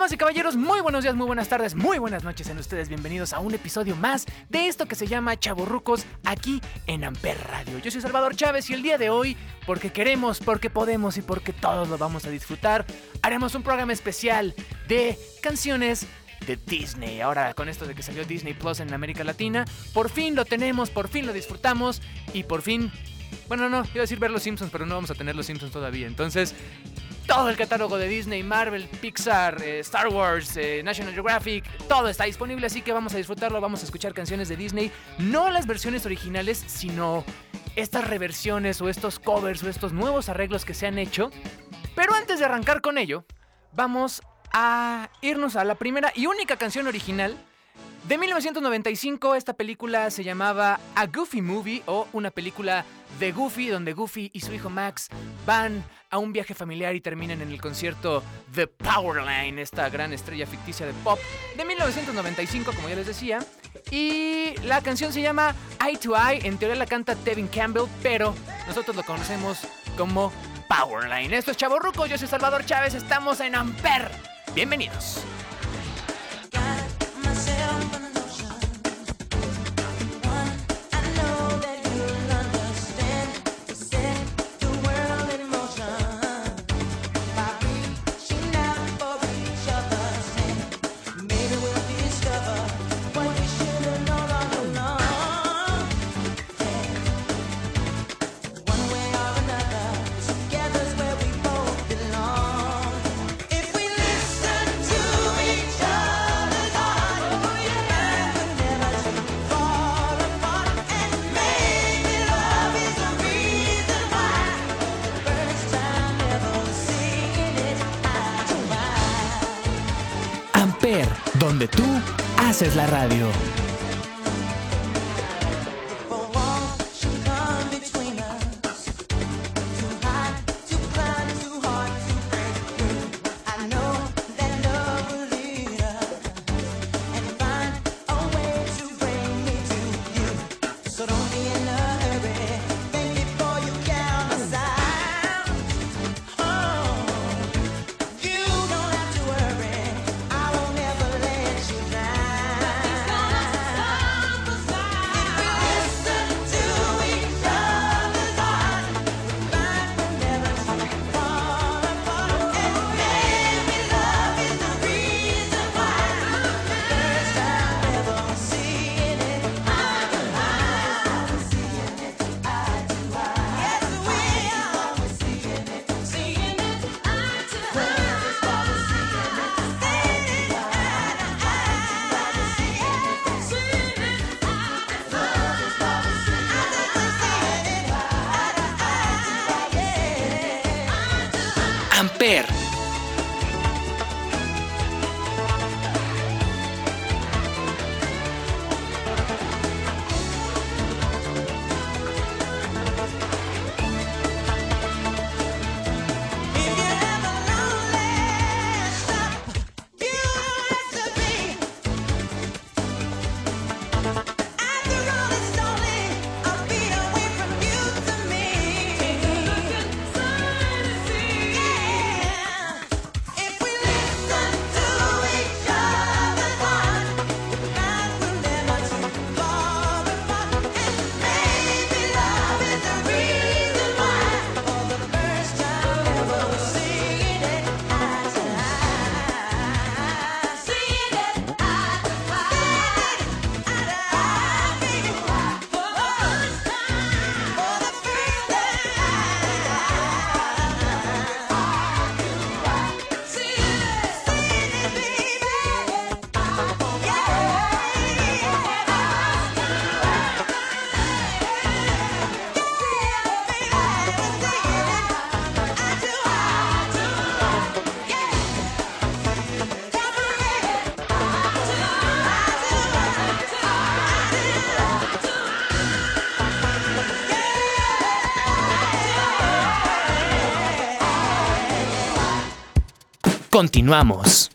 Damas y caballeros, muy buenos días, muy buenas tardes, muy buenas noches en ustedes. Bienvenidos a un episodio más de esto que se llama Chaborrucos aquí en Amper Radio. Yo soy Salvador Chávez y el día de hoy, porque queremos, porque podemos y porque todos lo vamos a disfrutar, haremos un programa especial de canciones de Disney. Ahora con esto de que salió Disney Plus en América Latina, por fin lo tenemos, por fin lo disfrutamos y por fin... Bueno, no, iba a decir ver los Simpsons, pero no vamos a tener los Simpsons todavía. Entonces, todo el catálogo de Disney, Marvel, Pixar, eh, Star Wars, eh, National Geographic, todo está disponible, así que vamos a disfrutarlo, vamos a escuchar canciones de Disney, no las versiones originales, sino estas reversiones o estos covers o estos nuevos arreglos que se han hecho. Pero antes de arrancar con ello, vamos a irnos a la primera y única canción original de 1995, esta película se llamaba A Goofy Movie o una película de Goofy, donde Goofy y su hijo Max van a un viaje familiar y terminan en el concierto The Powerline, esta gran estrella ficticia de pop de 1995, como ya les decía. Y la canción se llama Eye to Eye, en teoría la canta Tevin Campbell, pero nosotros lo conocemos como Powerline. Esto es Chavo Ruco, yo soy Salvador Chávez, estamos en Amper. Bienvenidos. Haces la radio. Continuamos.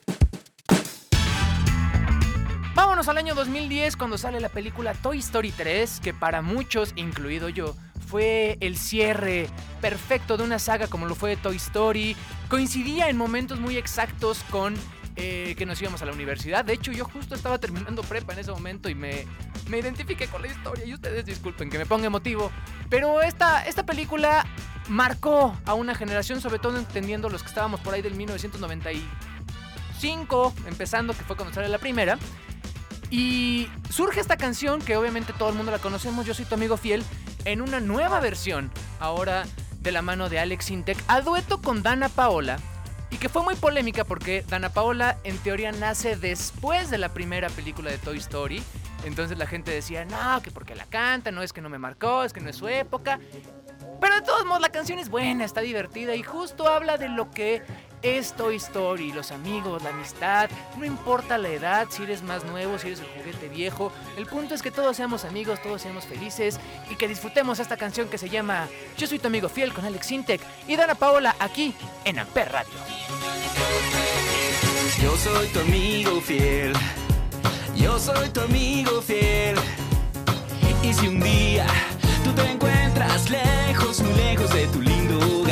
Vámonos al año 2010 cuando sale la película Toy Story 3, que para muchos, incluido yo, fue el cierre perfecto de una saga como lo fue Toy Story. Coincidía en momentos muy exactos con eh, que nos íbamos a la universidad. De hecho, yo justo estaba terminando prepa en ese momento y me, me identifiqué con la historia. Y ustedes disculpen que me ponga emotivo. Pero esta, esta película marcó a una generación, sobre todo entendiendo los que estábamos por ahí del 1995, empezando, que fue cuando sale la primera. Y surge esta canción, que obviamente todo el mundo la conocemos, Yo soy tu amigo fiel, en una nueva versión, ahora de la mano de Alex Intec, a dueto con Dana Paola, y que fue muy polémica porque Dana Paola en teoría nace después de la primera película de Toy Story. Entonces la gente decía, no, que porque la canta, no es que no me marcó, es que no es su época. Pero de todos modos la canción es buena, está divertida y justo habla de lo que es Toy Story, los amigos, la amistad, no importa la edad, si eres más nuevo, si eres el juguete viejo, el punto es que todos seamos amigos, todos seamos felices y que disfrutemos esta canción que se llama Yo soy tu amigo fiel con Alex Intec y Dana Paola aquí en Amper Radio. Yo soy tu amigo fiel, yo soy tu amigo fiel. Y si un día te encuentras lejos, muy lejos de tu lindo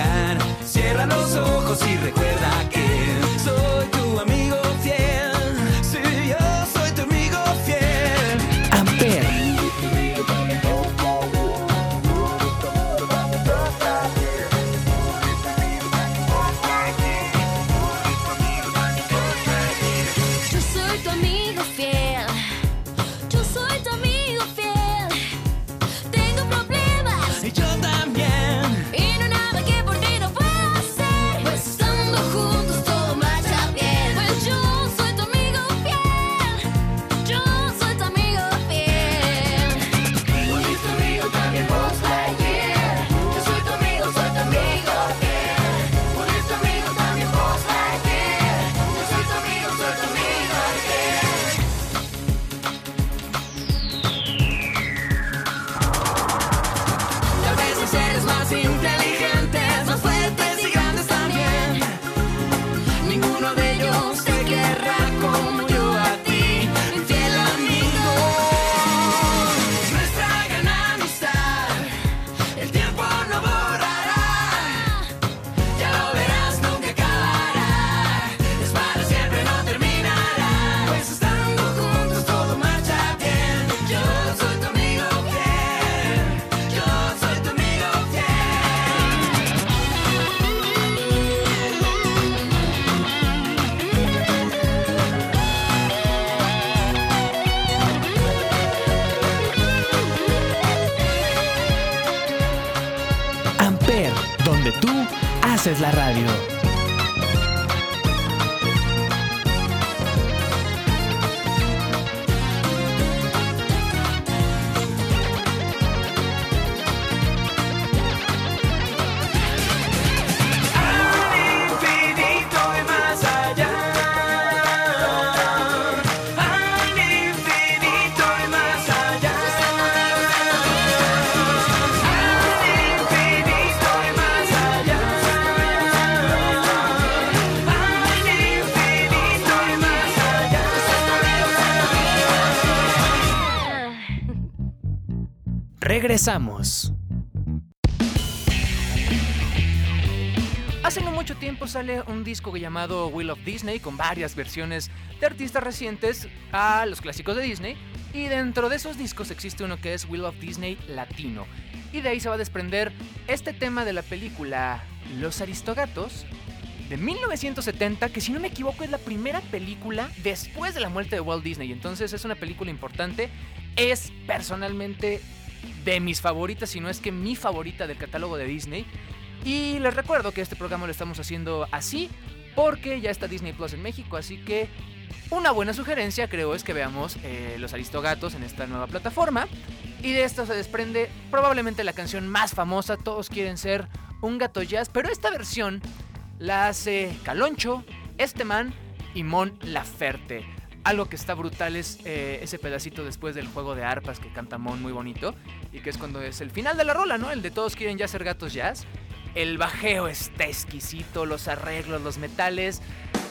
Regresamos. Hace no mucho tiempo sale un disco llamado Will of Disney con varias versiones de artistas recientes a los clásicos de Disney. Y dentro de esos discos existe uno que es Will of Disney Latino. Y de ahí se va a desprender este tema de la película Los Aristogatos de 1970, que si no me equivoco es la primera película después de la muerte de Walt Disney. Entonces es una película importante. Es personalmente de mis favoritas, si no es que mi favorita del catálogo de Disney. Y les recuerdo que este programa lo estamos haciendo así porque ya está Disney Plus en México, así que una buena sugerencia creo es que veamos eh, Los Aristogatos en esta nueva plataforma. Y de esto se desprende probablemente la canción más famosa, todos quieren ser un gato jazz, pero esta versión la hace Caloncho, Esteman y Mon Laferte. Algo que está brutal es eh, ese pedacito después del juego de arpas que canta Mon muy bonito y que es cuando es el final de la rola, ¿no? El de todos quieren ya ser gatos jazz. El bajeo está exquisito, los arreglos, los metales.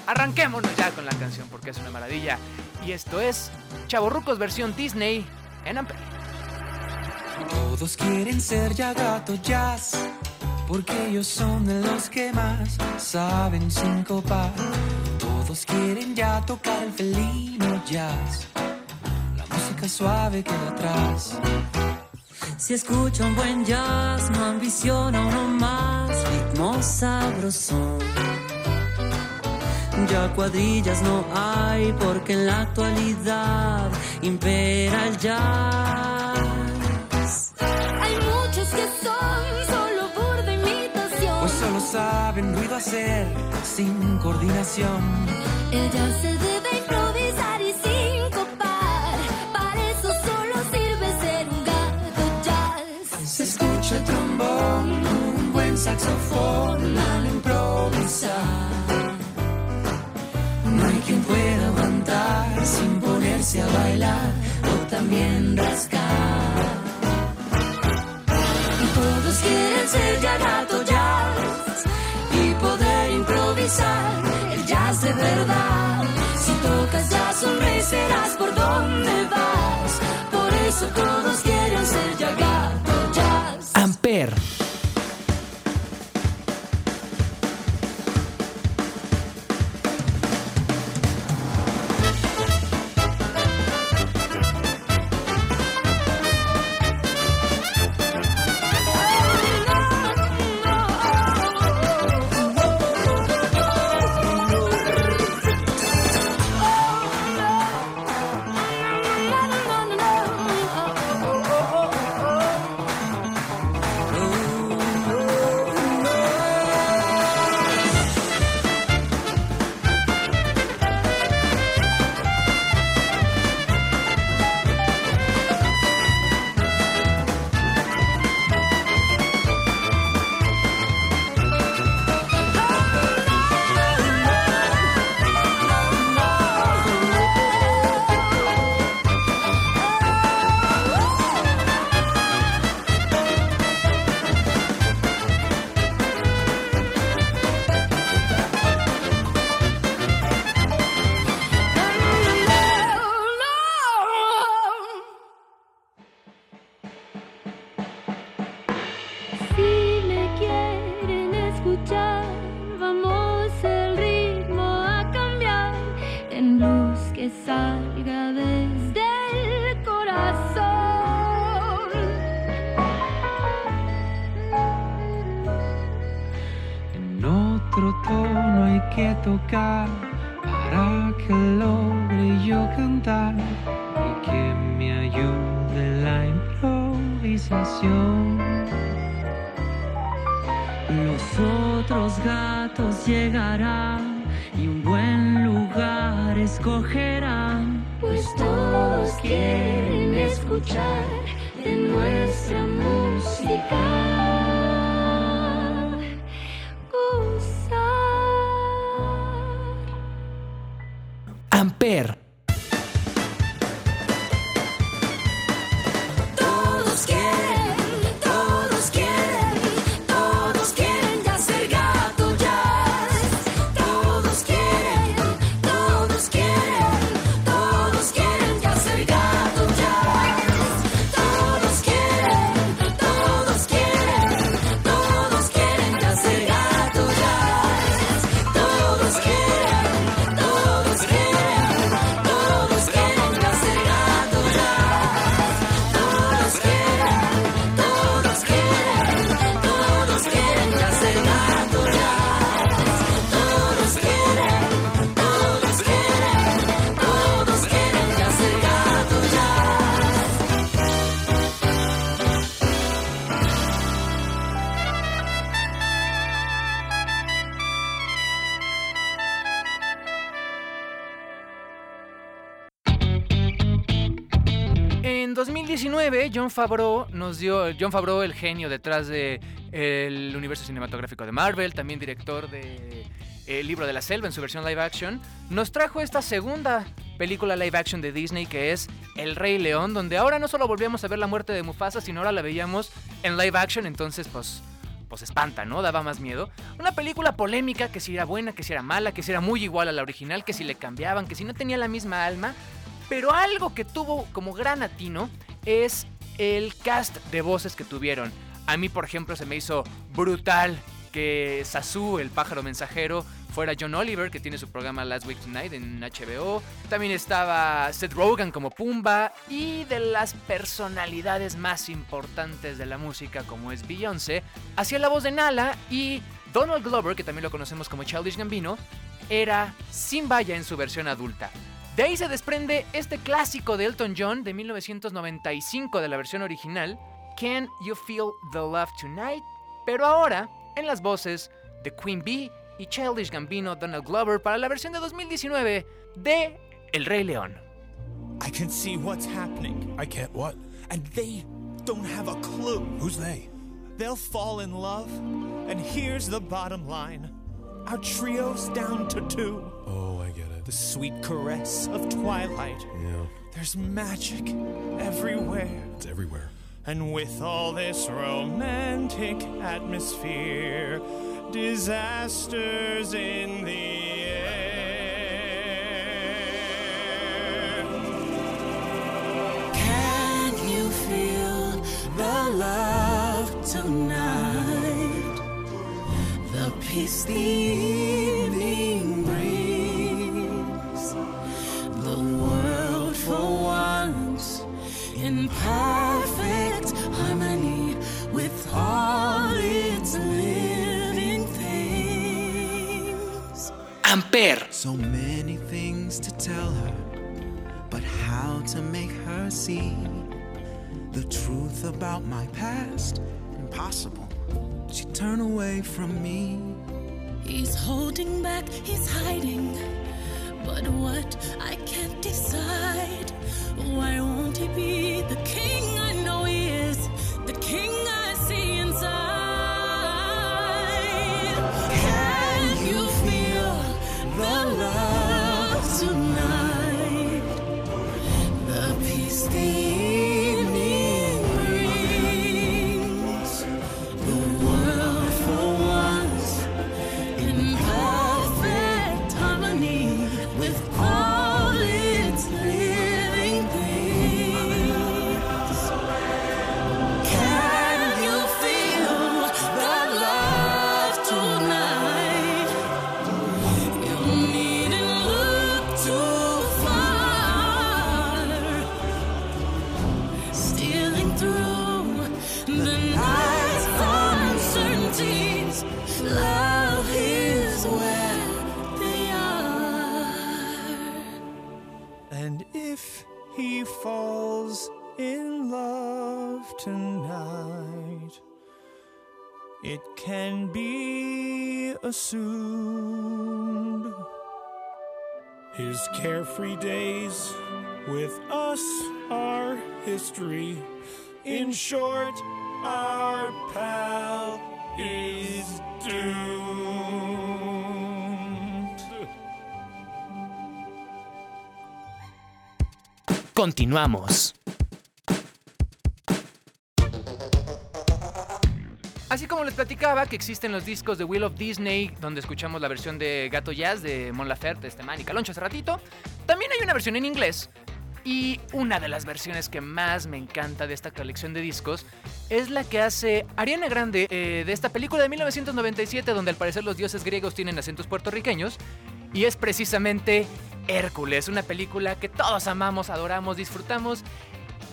arranquémonos ya con la canción porque es una maravilla. Y esto es Chavorrucos versión Disney en Amper. Todos quieren ser ya gato jazz, porque ellos son de los que más saben sincopar. Todos quieren ya tocar el felino jazz, la música suave queda atrás. Si escucha un buen jazz, no ambiciona uno más, ritmo sabrosón. Ya cuadrillas no hay porque en la actualidad impera el jazz. Saben ruido hacer sin coordinación. Ella se debe improvisar y sincopar. Para eso solo sirve ser un gato jazz. Se escucha el trombón, un buen saxofón al improvisar. No hay quien pueda aguantar sin ponerse a bailar o también rascar. Todos quieren ser ya gato jazz por donde vas. Por eso todos quieren ser ya gato jazz. Amper. Otro tono hay que tocar para que logre yo cantar y que me ayude la improvisación. Los otros gatos llegarán y un buen lugar escogerán. Pues todos quieren escuchar de nuestra música. Amper. John Favreau nos dio. John Favreau, el genio detrás de el universo cinematográfico de Marvel, también director de libro de la selva en su versión live action, nos trajo esta segunda película live action de Disney que es El Rey León, donde ahora no solo volvíamos a ver la muerte de Mufasa, sino ahora la veíamos en live action, entonces pues pues espanta, ¿no? Daba más miedo. Una película polémica que si era buena, que si era mala, que si era muy igual a la original, que si le cambiaban, que si no tenía la misma alma. Pero algo que tuvo como gran atino es el cast de voces que tuvieron. A mí, por ejemplo, se me hizo brutal que Sasu, el pájaro mensajero, fuera John Oliver, que tiene su programa Last Week Tonight en HBO. También estaba Seth Rogen como Pumba. Y de las personalidades más importantes de la música, como es Beyoncé, hacía la voz de Nala y Donald Glover, que también lo conocemos como Childish Gambino, era Simba ya en su versión adulta. De ahí se desprende este clásico de Elton John de 1995 de la versión original, Can You Feel the Love Tonight? Pero ahora, en las voces de Queen Bee y Childish Gambino Donald Glover para la versión de 2019 de El Rey León. I can see what's happening, I can't what? and they don't have a clue. Who's they? They'll fall in love, and here's the bottom line our trio's down to two. Oh. The sweet caress of twilight. Yeah, There's magic everywhere. it's everywhere. And with all this romantic atmosphere, disasters in the air. Can you feel the love tonight? The peace the perfect harmony with all its living things. Ampere. So many things to tell her, but how to make her see the truth about my past? Impossible. She turned away from me. He's holding back, he's hiding. But what I can't decide. Why won't he be the king? I In short, our pal is doomed. Continuamos. Así como les platicaba que existen los discos de Wheel of Disney, donde escuchamos la versión de Gato Jazz de Mon Laferte, este man y Caloncho hace ratito, también hay una versión en inglés. Y una de las versiones que más me encanta de esta colección de discos es la que hace Ariana Grande eh, de esta película de 1997, donde al parecer los dioses griegos tienen acentos puertorriqueños. Y es precisamente Hércules, una película que todos amamos, adoramos, disfrutamos.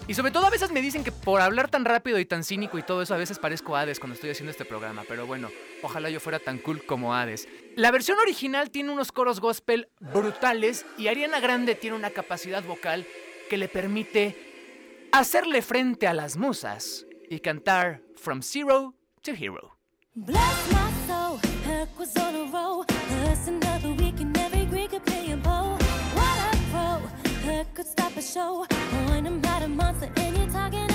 Y sobre todo a veces me dicen que por hablar tan rápido y tan cínico y todo eso, a veces parezco Hades cuando estoy haciendo este programa. Pero bueno, ojalá yo fuera tan cool como Hades. La versión original tiene unos coros gospel brutales y Ariana Grande tiene una capacidad vocal que le permite hacerle frente a las musas y cantar From Zero to Hero. Could stop a show. Point him at a monster and you're talking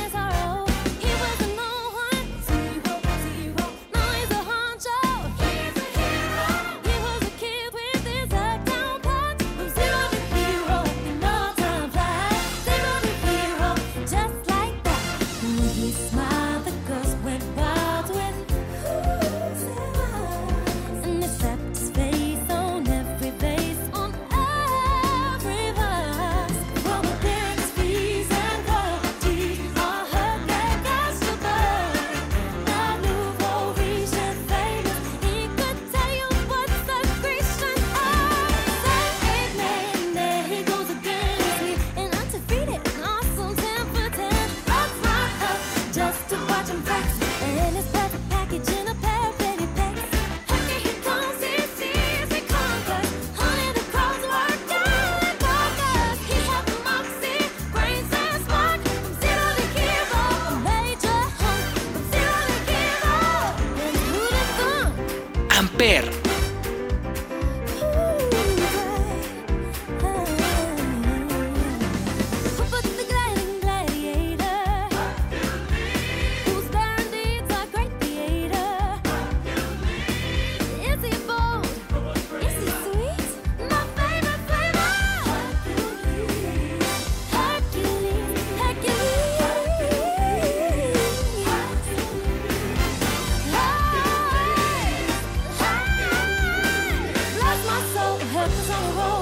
oh.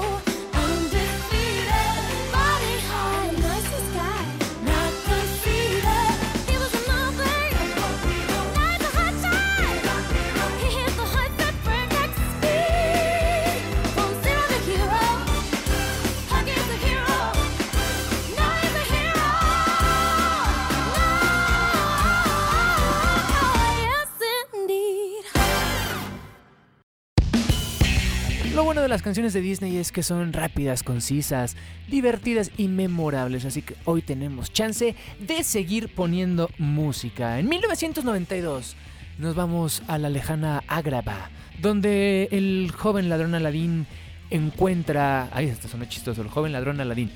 De las canciones de Disney es que son rápidas, concisas, divertidas y memorables, así que hoy tenemos chance de seguir poniendo música. En 1992 nos vamos a la lejana Ágrava, donde el joven ladrón Aladín encuentra... Ay, esto suena chistoso, el joven ladrón Aladín.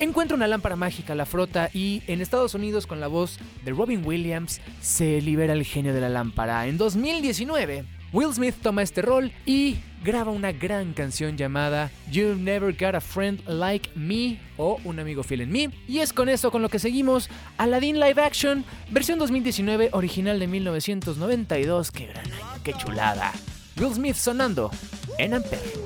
Encuentra una lámpara mágica, la frota y en Estados Unidos con la voz de Robin Williams se libera el genio de la lámpara. En 2019, Will Smith toma este rol y graba una gran canción llamada You've Never Got a Friend Like Me o Un amigo fiel en mí. Y es con eso con lo que seguimos Aladdin Live Action, versión 2019, original de 1992. ¡Qué gran año, qué chulada! Will Smith sonando en Ampere.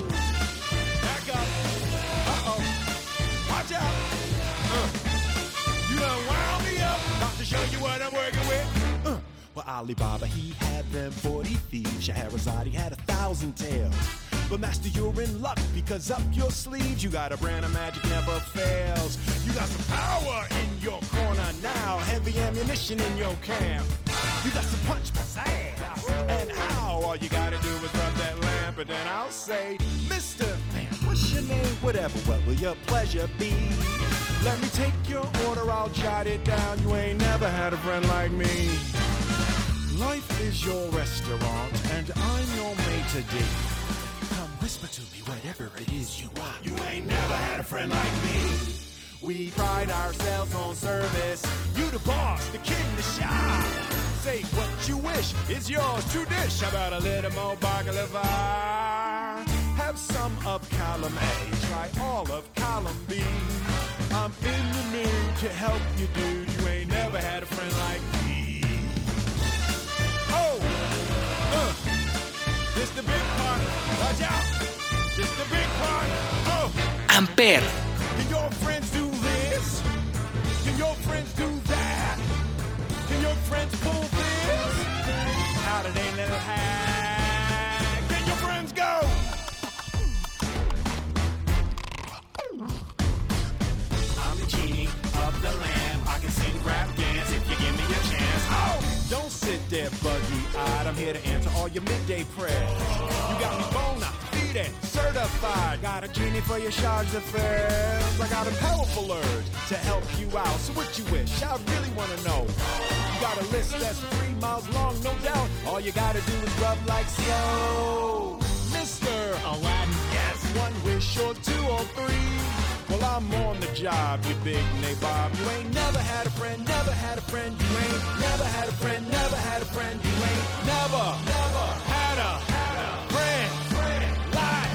Alibaba, he had them 40 thieves. Shahrazad, he had a thousand tales. But master, you're in luck because up your sleeves you got a brand of magic never fails. You got some power in your corner now, heavy ammunition in your camp. You got some punch pizzazz, and how all you gotta do is rub that lamp, and then I'll say, Mister, man, what's your name? Whatever, what will your pleasure be? Let me take your order, I'll jot it down. You ain't never had a friend like me. Life is your restaurant, and I'm your maitre d'. Come whisper to me whatever it is you want. You ain't never had a friend like me. We pride ourselves on service. You the boss, the king, the shop. Say what you wish is yours to dish. How about a little more baklava? Have some of column A, try all of column B. I'm in the mood to help you, dude. You ain't never had a friend like me. The big. Watch out. The big. Oh, Amper. can your friends do this? Can your friends do that? Can your friends pull sit buggy-eyed. I'm here to answer all your midday prayers. You got me bona fide, certified. Got a genie for your charge affairs. I got a powerful urge to help you out. So what you wish? I really wanna know. You got a list that's three miles long, no doubt. All you gotta do is rub like so. Mr. Aladdin, yes, one wish or two or three. Well, I'm on the job, you big nabob. You ain't never had a friend, never had a friend. You ain't never had a friend, never had a friend. You ain't never, never had a, had a friend. friend. Lie.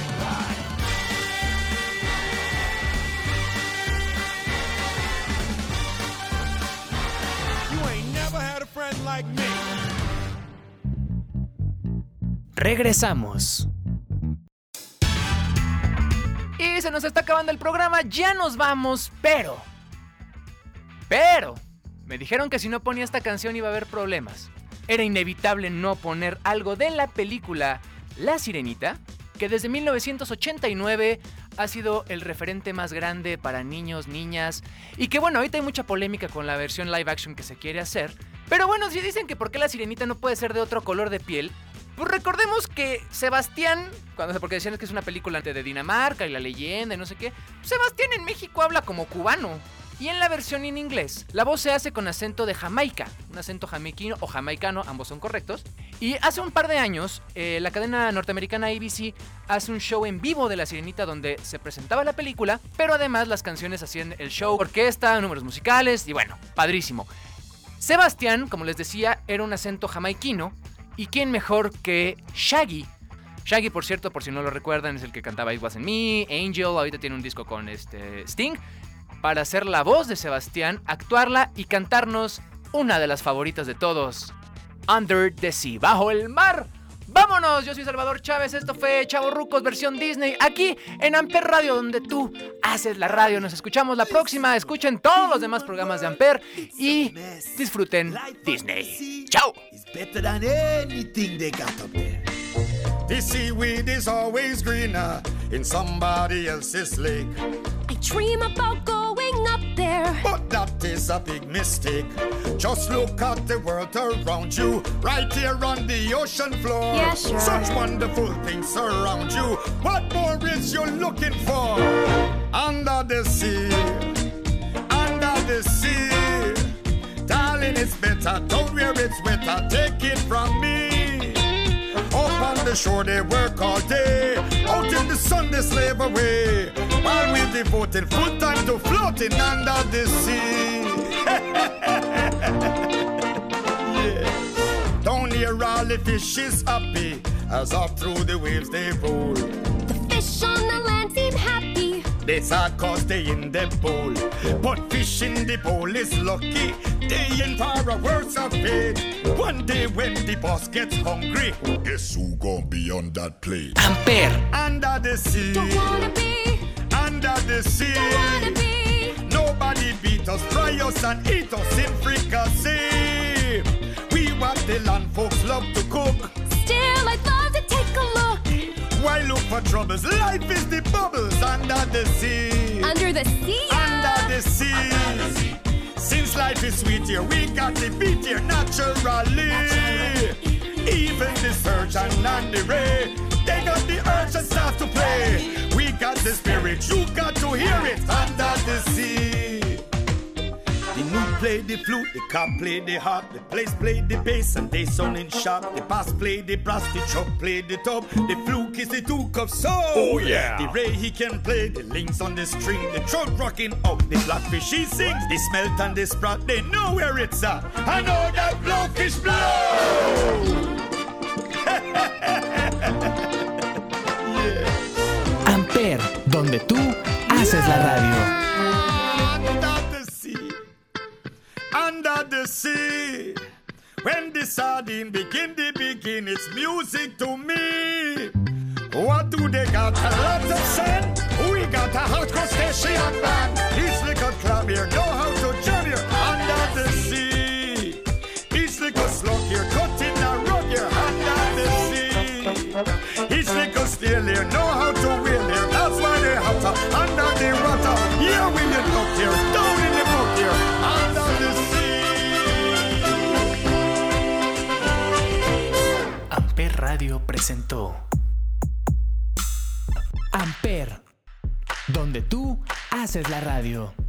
You ain't never had a friend like me. Regresamos. Se nos está acabando el programa, ya nos vamos, pero... Pero... Me dijeron que si no ponía esta canción iba a haber problemas. Era inevitable no poner algo de la película La Sirenita, que desde 1989 ha sido el referente más grande para niños, niñas, y que bueno, ahorita hay mucha polémica con la versión live action que se quiere hacer, pero bueno, si dicen que por qué la sirenita no puede ser de otro color de piel, pues recordemos que Sebastián, cuando porque decían que es una película de Dinamarca y la leyenda y no sé qué, Sebastián en México habla como cubano. Y en la versión en inglés, la voz se hace con acento de Jamaica, un acento jamaiquino o jamaicano, ambos son correctos. Y hace un par de años, eh, la cadena norteamericana ABC hace un show en vivo de La Sirenita donde se presentaba la película, pero además las canciones hacían el show, orquesta, números musicales y bueno, padrísimo. Sebastián, como les decía, era un acento jamaiquino y quién mejor que Shaggy. Shaggy, por cierto, por si no lo recuerdan, es el que cantaba It Wasn't Me, Angel, ahorita tiene un disco con este Sting, para hacer la voz de Sebastián, actuarla y cantarnos una de las favoritas de todos, Under the Sea, bajo el mar. Vámonos, yo soy Salvador Chávez, esto fue Chavo Rucos versión Disney, aquí en Amper Radio, donde tú haces la radio. Nos escuchamos la próxima, escuchen todos los demás programas de Amper y disfruten Disney. ¡Chao! It's better than anything they got up there. The seaweed is always greener in somebody else's lake. I dream about going up there. But that is a big mistake. Just look at the world around you, right here on the ocean floor. Yeah, sure. Such wonderful things surround you. What more is you looking for? Under the sea, under the sea. Darling, it's better down wear it's wetter. Take it from me. Up on the shore they work all day. Out in the sun they slave away. While we're devoting full time to floating under the sea. yes. Down here all the fish is happy as up through the waves they roll. The fish on the land seem happy. They sad cause they in the bowl. But fish in the bowl is lucky. They in for a worse of fate. One day when the boss gets hungry, guess who gonna be on that plate? Amper, Under the sea, Don't wanna be, under the sea. don't wanna be. Nobody beat us, fry us and eat us in fricassee. We what the land folks love to cook. Still, I'd love to take a look Why look for troubles? Life is the bubbles under the sea. under the sea. under the sea. Since life is sweet here, we got the beat here naturally. Even the surgeon and the ray, they got the urge and start to play. We got the spirit, you got to hear it under the sea. The play the flute, the cop play the harp, the place play the bass, and they sounding sharp. The bass play the brass, the chop play the top, the fluke is the duke of soul. Oh yeah. The ray he can play, the links on the string, the throat rocking out, the blackfish he sings, the smelt and the sprat, they know where it's at. I know that blowfish blow. Amper, donde tú haces la radio. Under the sea. When the sardine begin, they begin, it's music to me. What do they got? A lot of sand? We got a hot crustacean band. These little club here know how to jam here under the sea. These little slug here cutting a rug here under the sea. Each little steel here know how Haces la radio.